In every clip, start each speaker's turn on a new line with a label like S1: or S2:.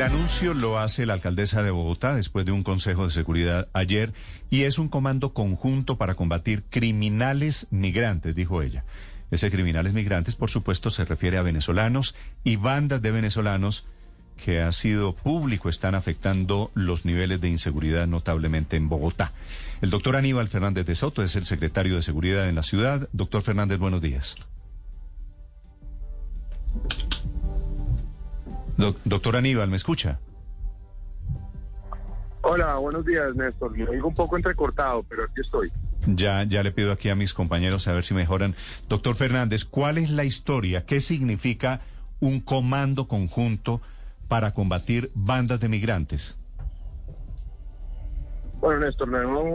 S1: El anuncio lo hace la alcaldesa de Bogotá después de un consejo de seguridad ayer y es un comando conjunto para combatir criminales migrantes, dijo ella. Ese criminales migrantes, por supuesto, se refiere a venezolanos y bandas de venezolanos que ha sido público están afectando los niveles de inseguridad notablemente en Bogotá. El doctor Aníbal Fernández de Soto es el secretario de Seguridad en la ciudad. Doctor Fernández, buenos días. Doctor Aníbal, ¿me escucha?
S2: Hola, buenos días, Néstor. Me oigo un poco entrecortado, pero aquí estoy.
S1: Ya, ya le pido aquí a mis compañeros a ver si mejoran. Doctor Fernández, ¿cuál es la historia? ¿Qué significa un comando conjunto para combatir bandas de migrantes?
S2: Bueno, Néstor,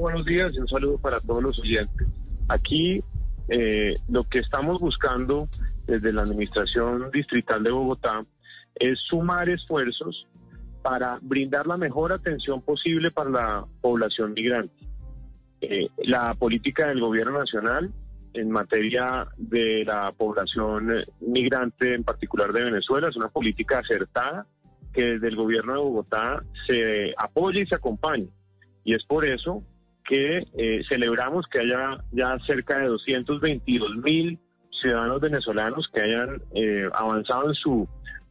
S2: buenos días y un saludo para todos los oyentes. Aquí eh, lo que estamos buscando desde la Administración Distrital de Bogotá es sumar esfuerzos para brindar la mejor atención posible para la población migrante. Eh, la política del gobierno nacional en materia de la población migrante, en particular de Venezuela, es una política acertada que desde el gobierno de Bogotá se apoya y se acompaña. Y es por eso que eh, celebramos que haya ya cerca de 222 mil ciudadanos venezolanos que hayan eh, avanzado en su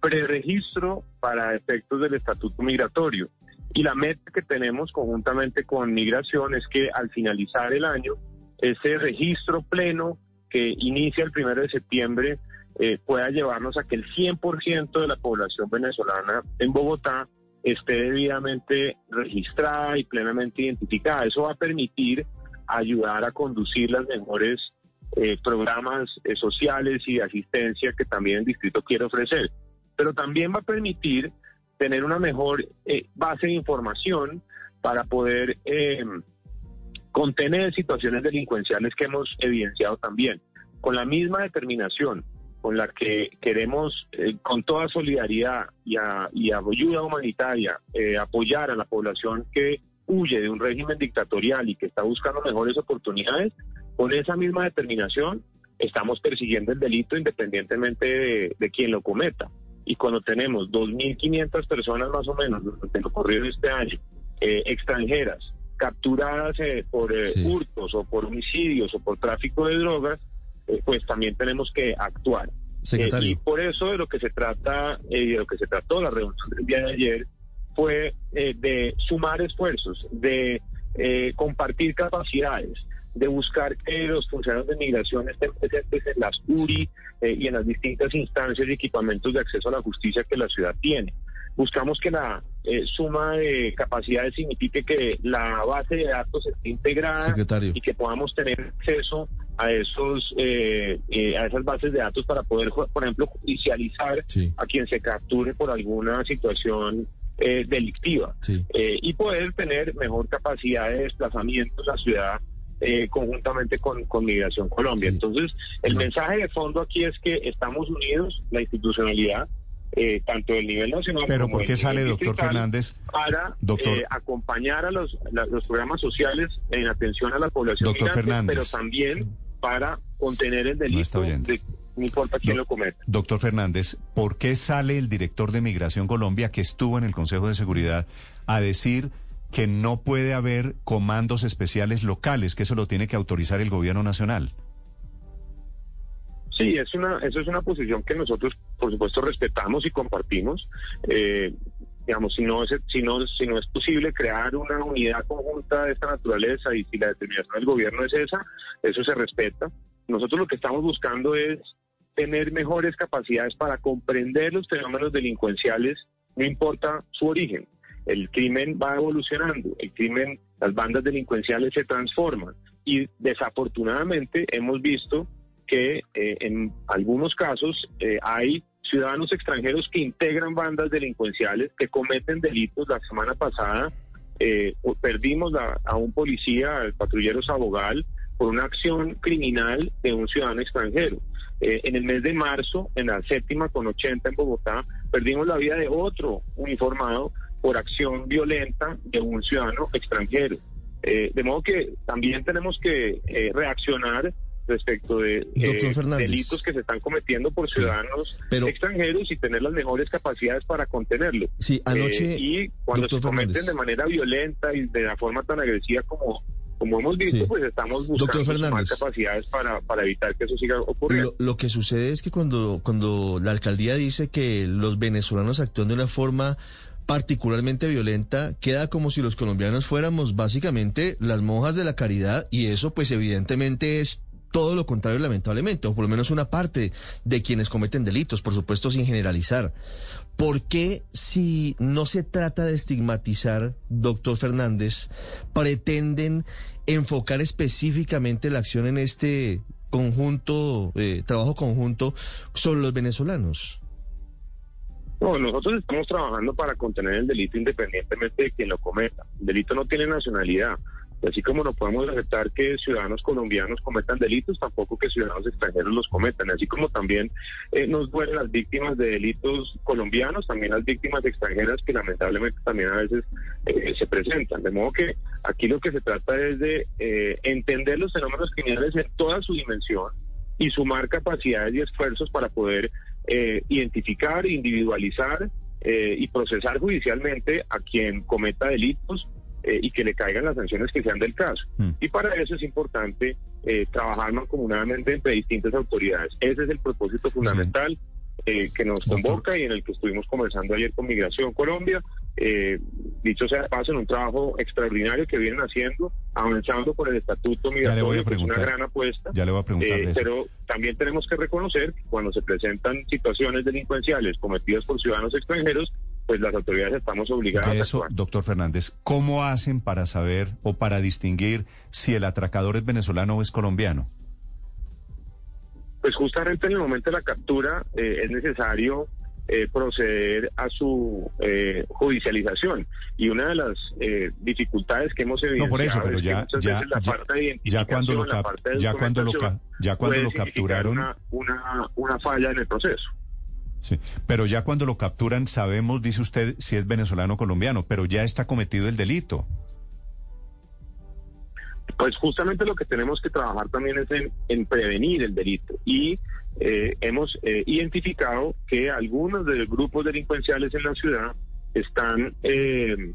S2: preregistro para efectos del estatuto migratorio. Y la meta que tenemos conjuntamente con Migración es que al finalizar el año, ese registro pleno que inicia el primero de septiembre eh, pueda llevarnos a que el 100% de la población venezolana en Bogotá esté debidamente registrada y plenamente identificada. Eso va a permitir ayudar a conducir las mejores eh, programas eh, sociales y de asistencia que también el distrito quiere ofrecer pero también va a permitir tener una mejor eh, base de información para poder eh, contener situaciones delincuenciales que hemos evidenciado también. Con la misma determinación con la que queremos, eh, con toda solidaridad y, ayuda humanitaria, apoyar a la población que huye de un régimen dictatorial y que está buscando mejores oportunidades, con esa misma determinación estamos persiguiendo el delito independientemente de, de quien lo cometa y cuando tenemos 2.500 personas más o menos, lo ocurrido este año, eh, extranjeras, capturadas eh, por eh, hurtos o por homicidios o por tráfico de drogas, pues también tenemos que actuar. y por eso de lo que se trata, de lo que se trató la reunión del día de ayer, fue de sumar esfuerzos, de compartir capacidades, de buscar que los funcionarios de migración estén presentes en las URI eh, y en las distintas instancias y equipamientos de acceso a la justicia que la ciudad tiene. Buscamos que la eh, suma de capacidades signifique que la base de datos esté integrada y que podamos tener acceso a esos eh, a esas bases de datos para poder, por ejemplo, judicializar a quien se capture por alguna situación delictiva. Y poder tener mejor capacidad de desplazamiento a la ciudad eh, conjuntamente con, Migración Colombia. Entonces, el mensaje de fondo aquí es que estamos unidos, la institucionalidad, eh, tanto del nivel nacional
S1: Pero ¿por qué sale, doctor Fernández?
S2: Para eh, acompañar a los, los programas sociales en atención a la población
S1: doctor Fernández.
S2: pero también para contener el delito no importa quién lo cometa.
S1: Doctor Fernández, ¿por qué sale el director de Migración Colombia, que estuvo en el Consejo de Seguridad, a decir que no puede haber comandos especiales locales, que eso lo tiene que autorizar el gobierno nacional.
S2: Sí, es una, eso es una posición que nosotros, por supuesto, respetamos y compartimos. Eh, digamos, si no, es, si, no, si no es posible crear una unidad conjunta de esta naturaleza y si la determinación del gobierno es esa, eso se respeta. Nosotros lo que estamos buscando es tener mejores capacidades para comprender los fenómenos delincuenciales, no importa su origen el crimen va evolucionando, el crimen, las bandas delincuenciales se transforman y desafortunadamente hemos visto que eh, en algunos casos eh, hay ciudadanos extranjeros que integran bandas delincuenciales, que cometen delitos. La semana pasada eh, perdimos a un policía, al patrullero Sabogal, por una acción criminal de un ciudadano extranjero. Eh, en el mes de marzo, en la séptima con 80 en Bogotá, perdimos la vida de otro uniformado por acción violenta de un ciudadano extranjero. Eh, de modo que también tenemos que reaccionar respecto de delitos que se están cometiendo por ciudadanos extranjeros y tener las mejores capacidades para contenerlo.
S3: Sí, anoche.
S2: y cuando se cometen de manera violenta y de la forma tan agresiva como como hemos visto, pues estamos buscando más capacidades para, para, evitar que eso siga ocurriendo.
S3: Lo, que sucede es que cuando, cuando la alcaldía dice que los venezolanos actúan de una forma particularmente violenta, queda como si los colombianos fuéramos básicamente las monjas de la caridad y eso pues evidentemente es todo lo contrario lamentablemente, o por lo menos una parte de quienes cometen delitos, por supuesto sin generalizar. ¿Por qué si no se trata de estigmatizar, doctor Fernández, pretenden enfocar específicamente la acción en este conjunto, eh, trabajo conjunto sobre los venezolanos?
S2: No, nosotros estamos trabajando para contener el delito independientemente de quien lo cometa. El delito no tiene nacionalidad. Así como no podemos aceptar que ciudadanos colombianos cometan delitos, tampoco que ciudadanos extranjeros los cometan. Así como también eh, nos duelen las víctimas de delitos colombianos, también las víctimas extranjeras que lamentablemente también a veces eh, se presentan. De modo que aquí lo que se trata es de eh, entender los fenómenos criminales en toda su dimensión y sumar capacidades y esfuerzos para poder identificar, individualizar y procesar judicialmente a quien cometa delitos eh, y que le caigan las sanciones que sean del caso. Mm. Y para eso es importante eh, trabajar mancomunadamente entre distintas autoridades. Ese es el propósito fundamental eh, que nos convoca y en el que estuvimos conversando ayer con Migración Colombia. Eh, dicho sea de paso, en un trabajo extraordinario que vienen haciendo, avanzando por el estatuto migratorio, que es una gran apuesta.
S1: Ya le voy a preguntar.
S2: pero también tenemos que reconocer que cuando se presentan situaciones delincuenciales cometidas por ciudadanos extranjeros, pues las autoridades estamos obligadas
S1: eso, a actuar. Doctor Fernández, ¿cómo hacen para saber o para distinguir si el atracador es venezolano o es colombiano?
S2: Pues justamente en el momento de la captura eh, es necesario eh, proceder a su eh, judicialización. Y una de las dificultades que hemos evidenciado
S1: no, por eso, pero ya, ya, ya, cuando lo, ya cuando lo, ya cuando lo capturaron...
S2: una, una falla en el proceso.
S1: Sí, pero ya cuando lo capturan sabemos, dice usted, si es venezolano o colombiano, pero ya está cometido el delito.
S2: Pues justamente lo que tenemos que trabajar también es en, prevenir el delito y eh, hemos eh, identificado que algunos de los grupos delincuenciales en la ciudad están eh,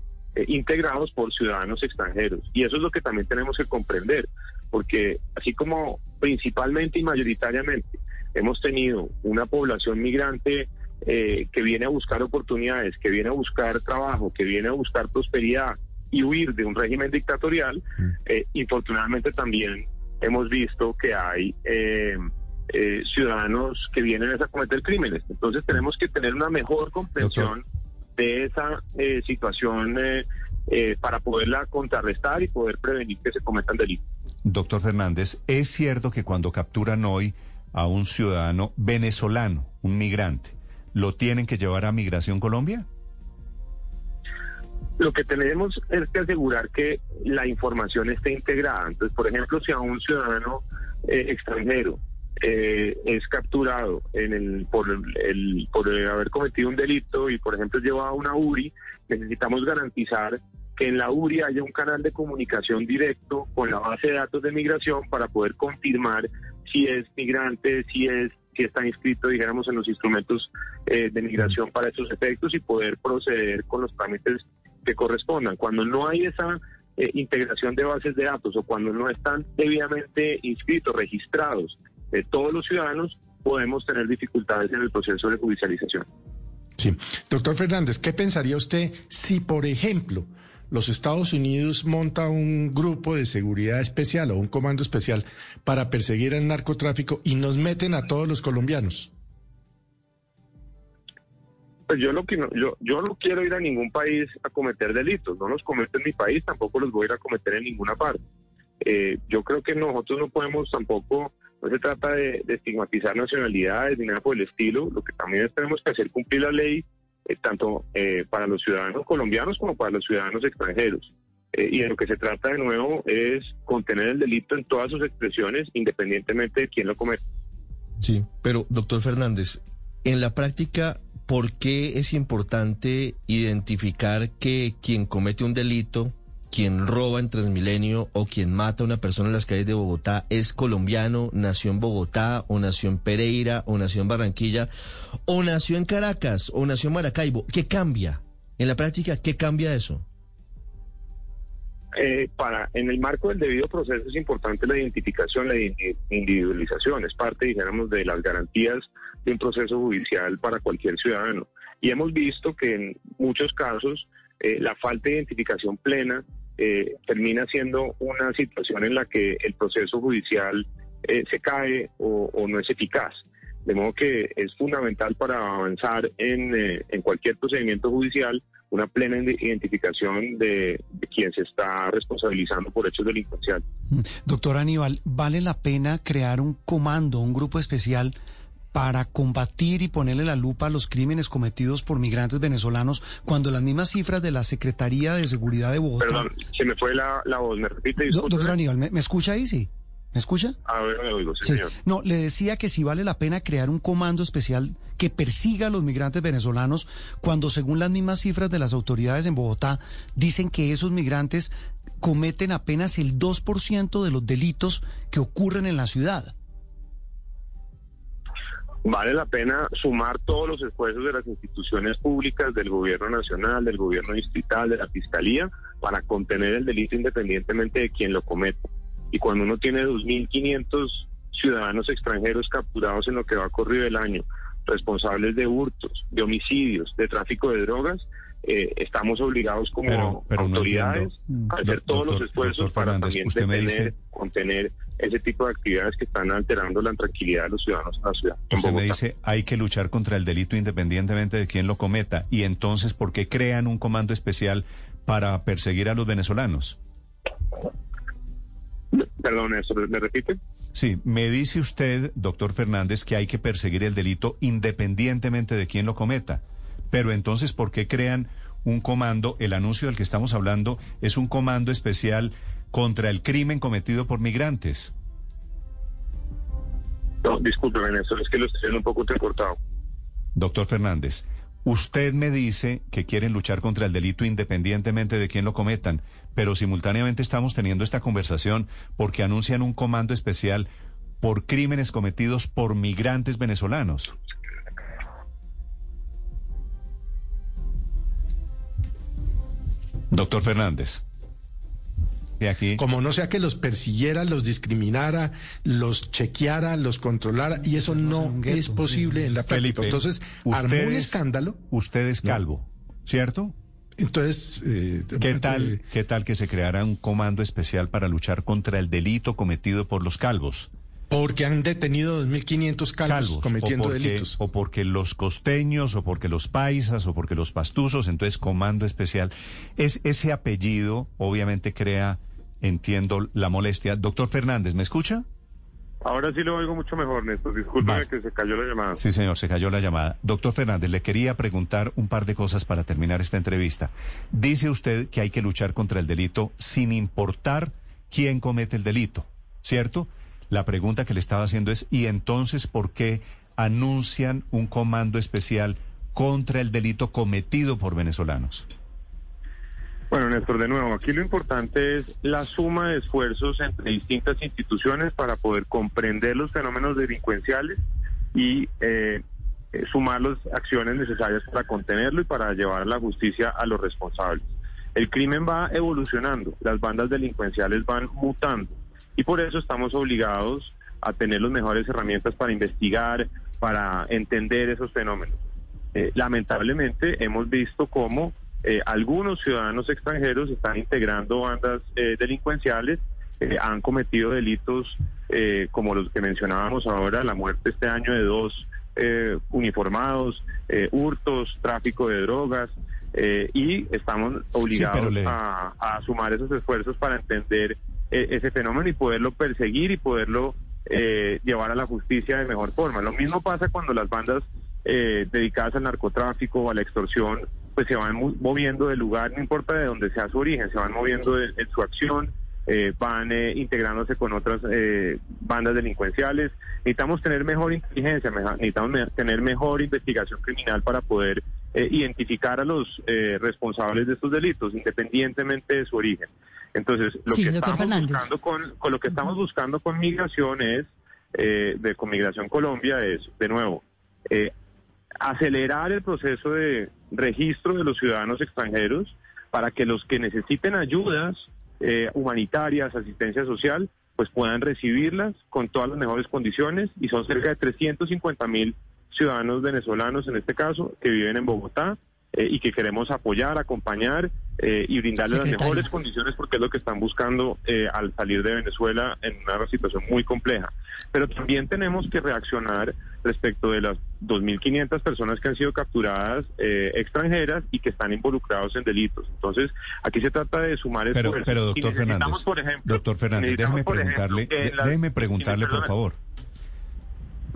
S2: integrados por ciudadanos extranjeros y eso es lo que también tenemos que comprender porque así como principalmente y mayoritariamente hemos tenido una población migrante eh, que viene a buscar oportunidades, que viene a buscar trabajo, que viene a buscar prosperidad y huir de un régimen dictatorial, mm. eh, infortunadamente también hemos visto que hay eh, ciudadanos que vienen a cometer crímenes. Entonces tenemos que tener una mejor comprensión de esa situación para poderla contrarrestar y poder prevenir que se cometan delitos.
S1: Doctor Fernández, ¿es cierto que cuando capturan hoy a un ciudadano venezolano, un migrante, ¿lo tienen que llevar a Migración Colombia?
S2: Lo que tenemos es que asegurar que la información esté integrada. Entonces, por ejemplo, si a un ciudadano eh, extranjero eh, es capturado en el, por, el, por haber cometido un delito y, por ejemplo, lleva a una URI, necesitamos garantizar que en la URI haya un canal de comunicación directo con la base de datos de migración para poder confirmar si es migrante, si es si está inscrito, dijéramos, en los instrumentos eh, de migración para esos efectos y poder proceder con los trámites que correspondan. Cuando no hay esa eh, integración de bases de datos o cuando no están debidamente inscritos, registrados de todos los ciudadanos, podemos tener dificultades en el proceso de judicialización.
S4: Sí. Doctor Fernández, ¿qué pensaría usted si, por ejemplo, los Estados Unidos monta un grupo de seguridad especial o un comando especial para perseguir el narcotráfico y nos meten a todos los colombianos.
S2: Pues yo lo que no, yo, yo no quiero ir a ningún país a cometer delitos, no los cometo en mi país, tampoco los voy a ir a cometer en ninguna parte. Eh, yo creo que nosotros no podemos tampoco No se trata de, estigmatizar nacionalidades ni nada por el estilo. Lo que también tenemos que hacer cumplir la ley, eh, tanto eh, para los ciudadanos colombianos como para los ciudadanos extranjeros. Eh, y de lo que se trata de nuevo es contener el delito en todas sus expresiones, independientemente de quién lo cometa.
S3: Sí, pero doctor Fernández, en la práctica, ¿por qué es importante identificar que quien comete un delito, quien roba en Transmilenio o quien mata a una persona en las calles de Bogotá es colombiano, nació en Bogotá o nació en Pereira o nació en Barranquilla o nació en Caracas o nació en Maracaibo? ¿Qué cambia? En la práctica, ¿qué cambia eso?
S2: Eh, para en el marco del debido proceso es importante la identificación, la individualización, es parte, dijéramos, de las garantías de un proceso judicial para cualquier ciudadano. Y hemos visto que en muchos casos eh, la falta de identificación plena eh, termina siendo una situación en la que el proceso judicial se cae o, no es eficaz. De modo que es fundamental para avanzar en, en cualquier procedimiento judicial una plena identificación de, de, quien se está responsabilizando por hechos delincuenciales.
S5: Mm. Doctor Aníbal, ¿vale la pena crear un comando, un grupo especial para combatir y ponerle la lupa a los crímenes cometidos por migrantes venezolanos cuando las mismas cifras de la Secretaría de Seguridad de Bogotá...
S2: Perdón, se me fue la, la voz, ¿me repite?
S5: Doctor Aníbal, ¿me, ¿me escucha ahí? Sí. ¿Me escucha?
S2: A ver, me oigo, sí, señor.
S5: No, le decía que si vale la pena crear un comando especial que persiga a los migrantes venezolanos cuando según las mismas cifras de las autoridades en Bogotá dicen que esos migrantes cometen apenas el 2% de los delitos que ocurren en la ciudad.
S2: Vale la pena sumar todos los esfuerzos de las instituciones públicas, del gobierno nacional, del gobierno distrital, de la fiscalía, para contener el delito independientemente de quién lo cometa. Y cuando uno tiene 2.500 ciudadanos extranjeros capturados en lo que va corrido el año, responsables de hurtos, de homicidios, de tráfico de drogas, eh, estamos obligados como
S1: Pero- pero no
S2: autoridades a hacer todos los esfuerzos para
S1: Fernández,
S2: también
S1: me
S2: detener,
S1: dice-
S2: contener ese tipo de actividades que están alterando la tranquilidad de los ciudadanos en la ciudad.
S1: Usted me dice, hay que luchar contra el delito independientemente de quién lo cometa. Y entonces, ¿por qué crean un comando especial para perseguir a los venezolanos?
S2: Perdón, ¿eso me repite?
S1: Sí, me dice usted, doctor Fernández, que hay que perseguir el delito independientemente de quién lo cometa. Pero entonces, ¿por qué crean un comando? El anuncio del que estamos hablando es un comando especial contra el crimen cometido por migrantes.
S2: No, discúlpeme, Néstor, es que lo estoy un poco entrecortado.
S1: Doctor Fernández, usted me dice que quieren luchar contra el delito independientemente de quién lo cometan, pero simultáneamente estamos teniendo esta conversación porque anuncian un comando especial por crímenes cometidos por migrantes venezolanos. Doctor Fernández. De aquí.
S4: Como no sea que los persiguiera, los discriminara, los chequeara, los controlara, y eso no
S5: gueto,
S4: es posible en la práctica.
S1: Felipe,
S4: Entonces, armó
S1: usted
S4: un
S1: es-
S4: escándalo.
S1: Usted es calvo, ¿cierto?
S4: Entonces, eh,
S1: ¿Qué tal,
S4: eh,
S1: ¿Qué tal que se creara un comando especial para luchar contra el delito cometido por los calvos?
S4: Porque han detenido 2.500 calvos,
S1: calvos,
S4: cometiendo
S1: o porque,
S4: delitos.
S1: o porque los costeños, o porque los paisas, o porque los pastuzos, entonces comando especial. Es ese apellido, obviamente crea, entiendo la molestia. Doctor Fernández, ¿me escucha?
S2: Ahora sí lo oigo mucho mejor, Néstor. Discúlpeme
S1: Vale.
S2: que se cayó la llamada.
S1: Sí, señor, se cayó la llamada. Doctor Fernández, le quería preguntar un par de cosas para terminar esta entrevista. Dice usted que hay que luchar contra el delito sin importar quién comete el delito, ¿cierto? La pregunta que le estaba haciendo es, ¿y entonces por qué anuncian un comando especial contra el delito cometido por venezolanos?
S2: Bueno, Néstor, de nuevo, aquí lo importante es la suma de esfuerzos entre distintas instituciones para poder comprender los fenómenos delincuenciales y eh, eh, sumar las acciones necesarias para contenerlo y para llevar la justicia a los responsables. El crimen va evolucionando, las bandas delincuenciales van mutando y por eso estamos obligados a tener las mejores herramientas para investigar, para entender esos fenómenos. Eh, lamentablemente hemos visto cómo eh, algunos ciudadanos extranjeros están integrando bandas eh, delincuenciales, eh, han cometido delitos eh, como los que mencionábamos ahora, la muerte este año de dos uniformados, hurtos, tráfico de drogas, eh, y estamos obligados
S1: le-
S2: a, a sumar esos esfuerzos para entender ese fenómeno y poderlo perseguir y poderlo eh, llevar a la justicia de mejor forma. Lo mismo pasa cuando las bandas eh, dedicadas al narcotráfico o a la extorsión pues se van moviendo del lugar, no importa de dónde sea su origen, se van moviendo en, su acción, eh, van eh, integrándose con otras eh, bandas delincuenciales. Necesitamos tener mejor inteligencia, necesitamos tener mejor investigación criminal para poder identificar a los responsables de estos delitos, independientemente de su origen. Entonces, lo que estamos buscando con, con, lo que estamos buscando con migración es, de con Migración Colombia es, de nuevo, acelerar el proceso de registro de los ciudadanos extranjeros para que los que necesiten ayudas eh, humanitarias, asistencia social, pues puedan recibirlas con todas las mejores condiciones. Y son cerca de 350 mil ciudadanos venezolanos en este caso que viven en Bogotá eh, y que queremos apoyar, acompañar eh, y brindarles las mejores condiciones porque es lo que están buscando eh, al salir de Venezuela en una situación muy compleja. Pero también tenemos que reaccionar respecto de las 2.500 personas que han sido capturadas extranjeras y que están involucrados en delitos. Entonces, aquí se trata de sumar
S1: pero, Pero, doctor Fernández,
S2: por ejemplo,
S1: doctor Fernández, déjeme preguntarle, déjeme preguntarle, por favor,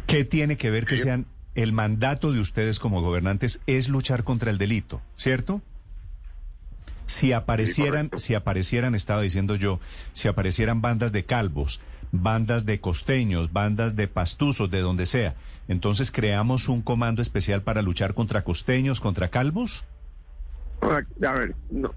S1: ¿qué tiene que ver que sean el mandato de ustedes como gobernantes es luchar contra el delito, ¿cierto? Si aparecieran, si aparecieran, estaba diciendo yo, si aparecieran bandas de calvos, bandas de costeños, bandas de pastuzos, de donde sea, entonces creamos un comando especial para luchar contra costeños, contra calvos.
S2: A ver, no.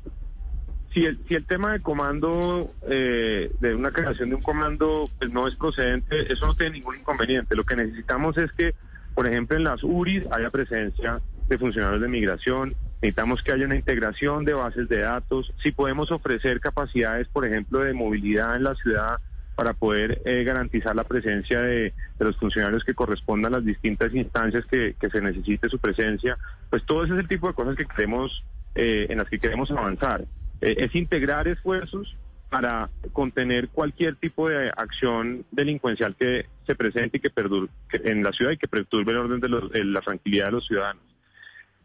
S2: Si el, si el tema de comando, eh, de una creación de un comando, pues no es procedente, eso no tiene ningún inconveniente. Lo que necesitamos es que por ejemplo, en las URIs haya presencia de funcionarios de migración, necesitamos que haya una integración de bases de datos, si podemos ofrecer capacidades, por ejemplo, de movilidad en la ciudad para poder eh, garantizar la presencia de, los funcionarios que correspondan a las distintas instancias que, se necesite su presencia, pues todo ese es el tipo de cosas que queremos, eh, en las que queremos avanzar. Eh, es integrar esfuerzos para contener cualquier tipo de acción delincuencial que se presente y que perdure en la ciudad y que perturbe el orden de la tranquilidad de los ciudadanos.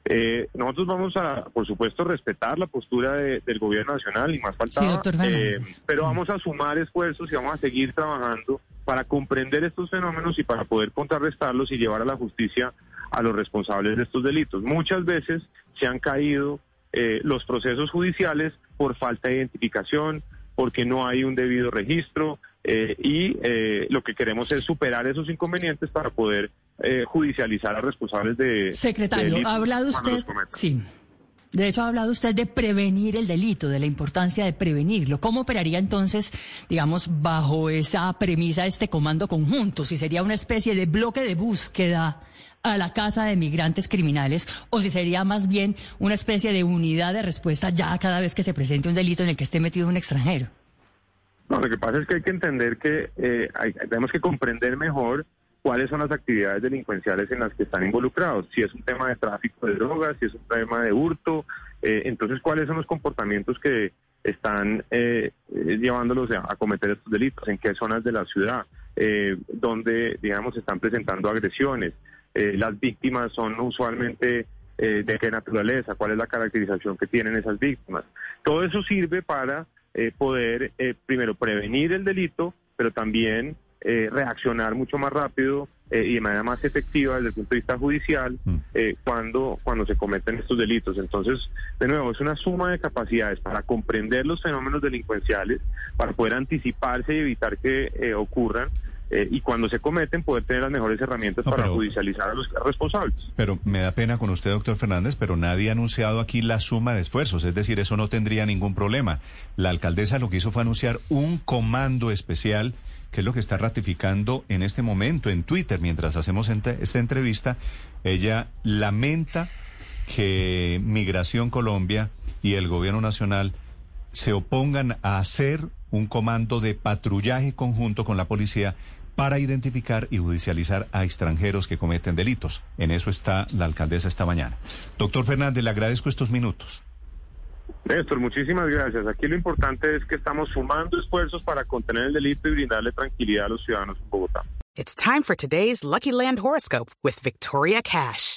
S2: Eh, nosotros vamos a, por supuesto, respetar la postura del gobierno nacional y más faltaba, eh, pero vamos a sumar esfuerzos y vamos a seguir trabajando para comprender estos fenómenos y para poder contrarrestarlos y llevar a la justicia a los responsables de estos delitos. Muchas veces se han caído eh, los procesos judiciales por falta de identificación, porque no hay un debido registro eh, y eh, lo que queremos es superar esos inconvenientes para poder eh, judicializar a responsables de...
S6: Secretario, ha hablado usted... Sí. De eso ha hablado usted de prevenir el delito, de la importancia de prevenirlo. ¿Cómo operaría entonces, digamos, bajo esa premisa este comando conjunto? Si sería una especie de bloque de búsqueda a la casa de migrantes criminales o si sería más bien una especie de unidad de respuesta ya cada vez que se presente un delito en el que esté metido un extranjero.
S2: No, lo que pasa es que hay que entender que eh, tenemos que comprender mejor cuáles son las actividades delincuenciales en las que están involucrados. Si es un tema de tráfico de drogas, si es un tema de hurto, eh, entonces cuáles son los comportamientos que están eh, llevándolos a, cometer estos delitos, en qué zonas de la ciudad, donde, digamos, están presentando agresiones. Las víctimas son usualmente de qué naturaleza, cuál es la caracterización que tienen esas víctimas. Todo eso sirve para eh, poder eh, primero prevenir el delito, pero también eh, reaccionar mucho más rápido y de manera más efectiva desde el punto de vista judicial mm. cuando, cuando se cometen estos delitos. Entonces, de nuevo, es una suma de capacidades para comprender los fenómenos delincuenciales, para poder anticiparse y evitar que ocurran eh, y cuando se cometen poder tener las mejores herramientas para judicializar a los responsables.
S1: Pero me da pena con usted, doctor Fernández, pero nadie ha anunciado aquí la suma de esfuerzos, es decir, eso no tendría ningún problema. La alcaldesa lo que hizo fue anunciar un comando especial que es lo que está ratificando en este momento en Twitter mientras hacemos esta entrevista. Ella lamenta que Migración Colombia y el gobierno nacional se opongan a hacer un comando de patrullaje conjunto con la policía para identificar y judicializar a extranjeros que cometen delitos. En eso está la alcaldesa esta mañana. Doctor Fernández, le agradezco estos minutos.
S2: Néstor, muchísimas gracias. Aquí lo importante es que estamos sumando esfuerzos para contener el delito y brindarle tranquilidad a los ciudadanos en Bogotá.
S7: It's time for today's Lucky Land horoscope with Victoria Cash.